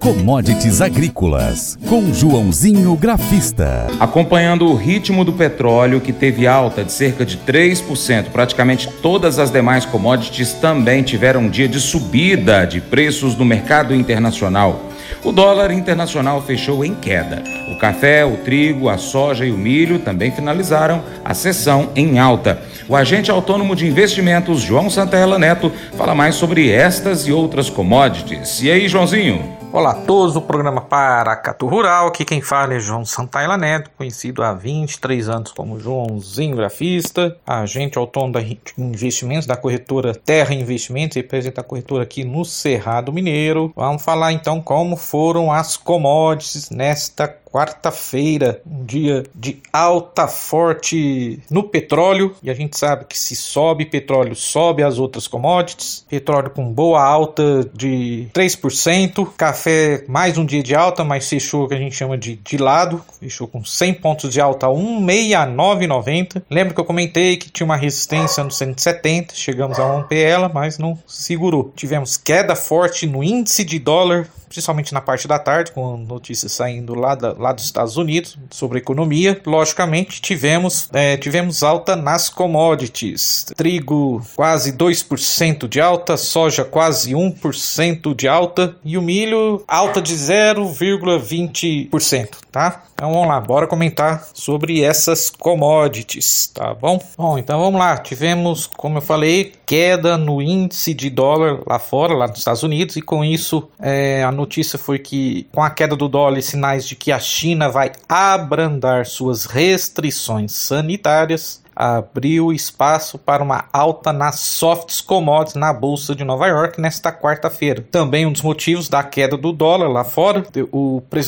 Commodities Agrícolas, com Joãozinho Grafista. Acompanhando o ritmo do petróleo, que teve alta de cerca de 3%, praticamente todas as demais commodities também tiveram um dia de subida de preços no mercado internacional. O dólar internacional fechou em queda. O café, o trigo, a soja e o milho também finalizaram a sessão em alta. O agente autônomo de investimentos, João Santella Neto, fala mais sobre estas e outras commodities. E aí, Joãozinho? Olá a todos do programa Paracatu Rural, aqui quem fala é João Santaila Neto, conhecido há 23 anos como Joãozinho Grafista, agente autônomo de investimentos da corretora Terra Investimentos, representa a corretora aqui no Cerrado Mineiro. Vamos falar então como foram as commodities nesta quarta-feira, um dia de alta forte no petróleo, e a gente sabe que se sobe petróleo, sobe as outras commodities. Petróleo com boa alta de 3%, café mais um dia de alta, mas fechou que a gente chama de de lado, fechou com 100 pontos de alta, 169,90. Lembra que eu comentei que tinha uma resistência no 170, chegamos a romper ela, mas não segurou. Tivemos queda forte no índice de dólar principalmente na parte da tarde, com notícias saindo lá, da, lá dos Estados Unidos sobre economia. Logicamente, tivemos, é, tivemos alta nas commodities. Trigo quase 2% de alta, soja quase 1% de alta e o milho alta de 0,20%, tá? Então vamos lá, bora comentar sobre essas commodities, tá bom? Bom, então vamos lá. Tivemos, como eu falei, queda no índice de dólar lá fora, lá nos Estados Unidos, e com isso é, a notícia foi que, com a queda do dólar sinais de que a China vai abrandar suas restrições sanitárias, abriu espaço para uma alta nas softs commodities na bolsa de Nova York nesta quarta-feira. Também um dos motivos da queda do dólar lá fora,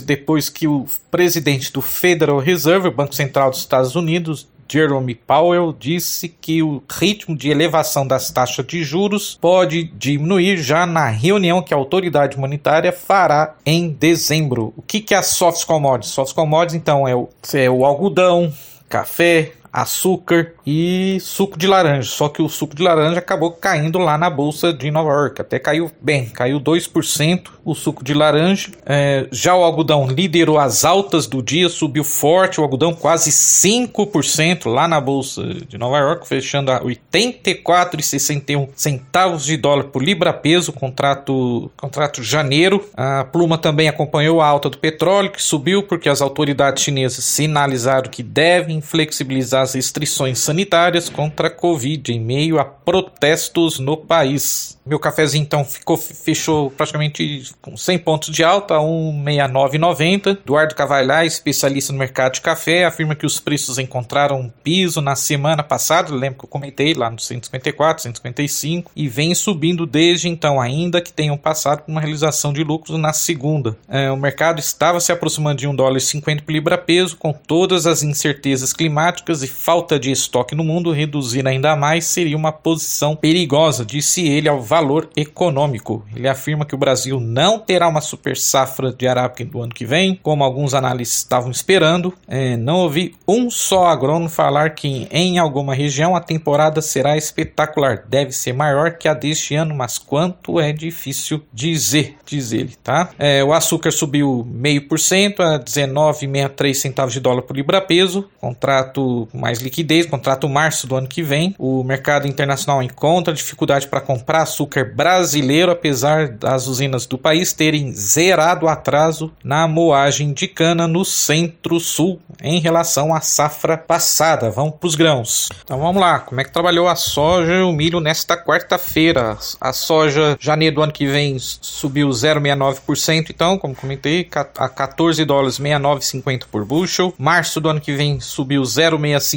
depois que o presidente do Federal Reserve, Banco Central dos Estados Unidos, Jerome Powell disse que o ritmo de elevação das taxas de juros pode diminuir já na reunião que a autoridade monetária fará em dezembro. O que, que é a soft commodities? Soft commodities, então, é o, é o algodão, café, açúcar e suco de laranja. Só que o suco de laranja acabou caindo lá na bolsa de Nova York. Até caiu bem, caiu 2% o suco de laranja. É, já o algodão liderou as altas do dia, subiu forte. O algodão quase 5% lá na bolsa de Nova York, fechando a 84,61 centavos de dólar por libra peso, contrato, contrato janeiro. A pluma também acompanhou a alta do petróleo, que subiu porque as autoridades chinesas sinalizaram que devem flexibilizar as restrições sanitárias contra a Covid em meio a protestos no país. Meu cafezinho então ficou fechou praticamente com 100 pontos de alta, 1,6990. Eduardo Cavalhar, especialista no mercado de café, afirma que os preços encontraram um piso na semana passada, lembro que eu comentei lá no 154, 155 e vem subindo desde então, ainda que tenham passado por uma realização de lucros na segunda. É, o mercado estava se aproximando de 1 dólar e 50 por libra peso, com todas as incertezas climáticas e falta de estoque no mundo, reduzir ainda mais seria uma posição perigosa, disse ele ao valor econômico. Ele afirma que o Brasil não terá uma super safra de arábica do ano que vem, como alguns analistas estavam esperando. É, não ouvi um só agrônomo falar que em alguma região a temporada será espetacular. Deve ser maior que a deste ano, mas quanto é difícil dizer, diz ele, tá? É, o açúcar subiu meio por cento a 19,63 centavos de dólar por libra peso, contrato mais liquidez, contrato março do ano que vem. O mercado internacional encontra dificuldade para comprar açúcar brasileiro, apesar das usinas do país terem zerado o atraso na moagem de cana no centro-sul em relação à safra passada. Vamos para os grãos. Então vamos lá, como é que trabalhou a soja e o milho nesta quarta-feira? A soja, janeiro do ano que vem, subiu 0,69%, então, como comentei, a 14 dólares 69,50 por bushel. Março do ano que vem subiu 0,65%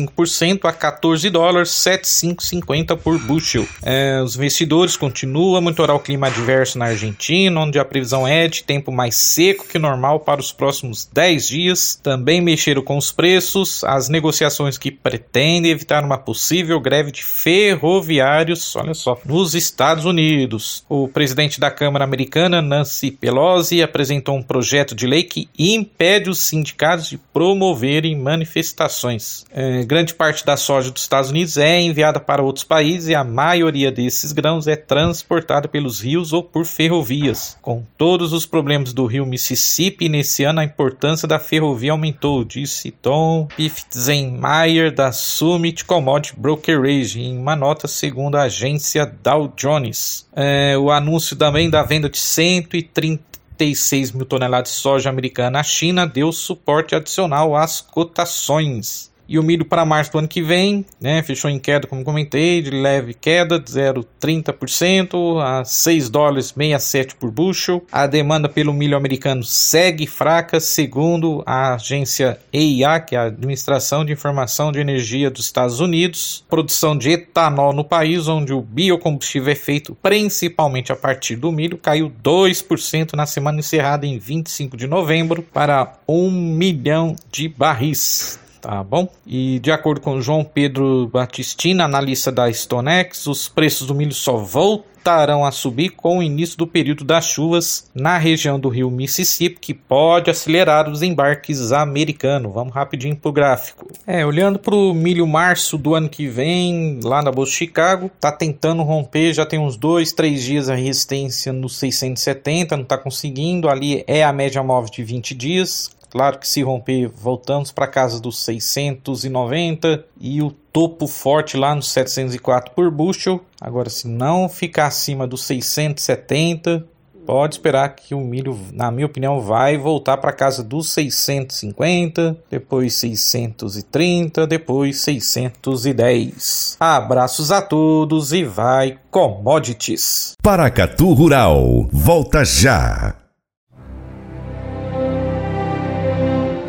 a 14 dólares 7,550 por bushel. É, os investidores continua a monitorar o clima adverso na Argentina, onde a previsão é de tempo mais seco que normal para os próximos 10 dias. Também mexeram com os preços, as negociações que pretendem evitar uma possível greve de ferroviários, olha só, nos Estados Unidos. O presidente da Câmara Americana, Nancy Pelosi, apresentou um projeto de lei que impede os sindicatos de promoverem manifestações. É, grande parte da soja dos Estados Unidos é enviada para outros países e a maioria desses grãos é transportada pelos rios ou por ferrovias. Com todos os problemas do rio Mississippi nesse ano, a importância da ferrovia aumentou, disse Tom Pifzenmeier da Summit Commodity Brokerage em uma nota segundo a agência Dow Jones. É, o anúncio também da venda de 130 36 mil toneladas de soja americana à China deu suporte adicional às cotações. E o milho para março do ano que vem, né, fechou em queda, como comentei, de leve queda de 0,30% a 6 dólares 67 por bushel. A demanda pelo milho americano segue fraca, segundo a agência EIA, que é a Administração de Informação de Energia dos Estados Unidos. Produção de etanol no país, onde o biocombustível é feito principalmente a partir do milho, caiu 2% na semana encerrada em 25 de novembro para 1 milhão de barris tá bom? E de acordo com João Pedro Batistina, analista da Stonex, os preços do milho só voltarão a subir com o início do período das chuvas na região do rio Mississippi, que pode acelerar os embarques americanos. Vamos rapidinho pro gráfico. É, olhando pro milho março do ano que vem, lá na Bolsa de Chicago, tá tentando romper, já tem uns dois, três dias a resistência no 670, não tá conseguindo, ali é a média móvel de 20 dias, Claro que se romper, voltamos para casa dos 690 e o topo forte lá nos 704 por bushel. Agora, se não ficar acima dos 670, pode esperar que o milho, na minha opinião, vai voltar para casa dos 650, depois 630, depois 610. Abraços a todos e vai commodities. Paracatu Rural, volta já.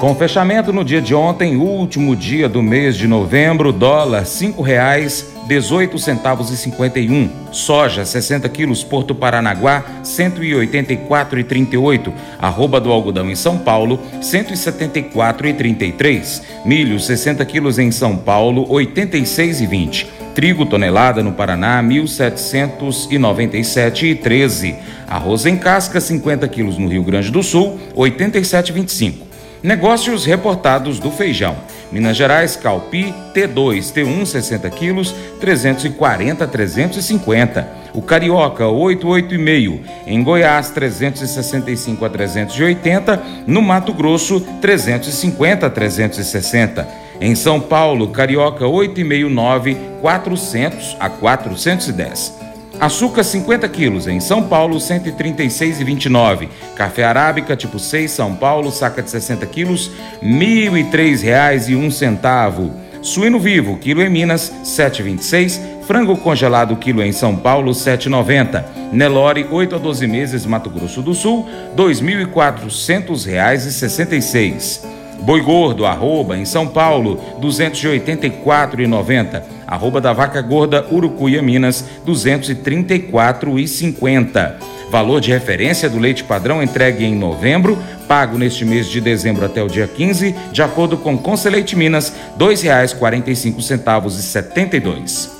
Com fechamento no dia de ontem, último dia do mês de novembro, dólar cinco reais 18 centavos e 51. Soja 60 quilos Porto Paranaguá 184,38. Arroba do algodão em São Paulo 174,33. Milho 60 quilos em São Paulo 86,20. Trigo tonelada no Paraná 1.797,13. Arroz em casca 50 quilos no Rio Grande do Sul 87,25. Negócios reportados do feijão. Minas Gerais, Calpi, T2, T1, 60 quilos, 340 350. O Carioca, 88,5. Em Goiás, 365 a 380. No Mato Grosso, 350 a 360. Em São Paulo, Carioca, 8,5, 9, 400 a 410. Açúcar 50 quilos, em São Paulo 136,29. Café arábica tipo 6, São Paulo, saca de 60 quilos, R$ 1.003,01. Suíno vivo, quilo em Minas, 7,26. Frango congelado, quilo em São Paulo, 7,90. Nelore, 8 a 12 meses, Mato Grosso do Sul, R$ 2.400,66. Boi gordo, arroba, em São Paulo, R$ 284,90. Arroba da vaca gorda, Urucuia, Minas, R$ 234,50. Valor de referência do leite padrão entregue em novembro, pago neste mês de dezembro até o dia 15, de acordo com Conselheite Minas, R$ 2,45,72.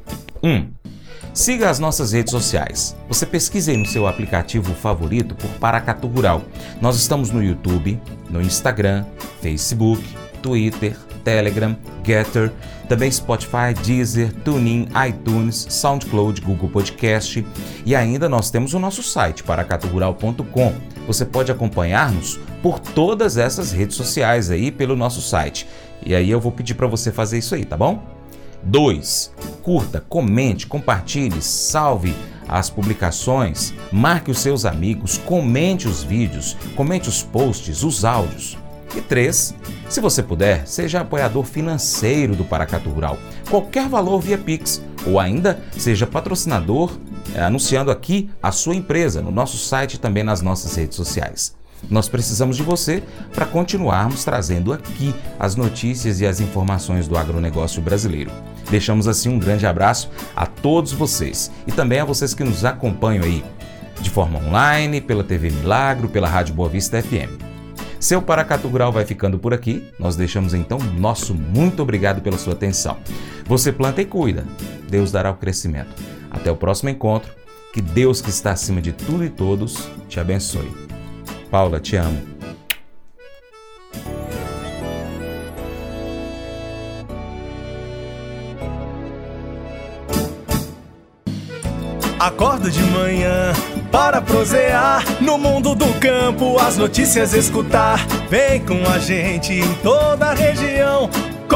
1. Um, siga as nossas redes sociais. Você pesquise no seu aplicativo favorito por Paracatu Rural. Nós estamos no YouTube, no Instagram, Facebook, Twitter, Telegram, Getter, também Spotify, Deezer, TuneIn, iTunes, SoundCloud, Google Podcast e ainda nós temos o nosso site paracaturural.com. Você pode acompanhar-nos por todas essas redes sociais aí pelo nosso site. E aí eu vou pedir para você fazer isso aí, tá bom? 2. Curta, comente, compartilhe, salve as publicações, marque os seus amigos, comente os vídeos, comente os posts, os áudios. E 3. Se você puder, seja apoiador financeiro do Paracato Rural, qualquer valor via Pix, ou ainda seja patrocinador, eh, anunciando aqui a sua empresa no nosso site e também nas nossas redes sociais. Nós precisamos de você para continuarmos trazendo aqui as notícias e as informações do agronegócio brasileiro. Deixamos assim um grande abraço a todos vocês e também a vocês que nos acompanham aí de forma online, pela TV Milagro, pela Rádio Boa Vista FM. Seu Paracatu Rural vai ficando por aqui. Nós deixamos então nosso muito obrigado pela sua atenção. Você planta e cuida. Deus dará o crescimento. Até o próximo encontro. Que Deus que está acima de tudo e todos te abençoe. Paula, te amo. Acordo de manhã para prosear no mundo do campo, as notícias escutar. Vem com a gente em toda a região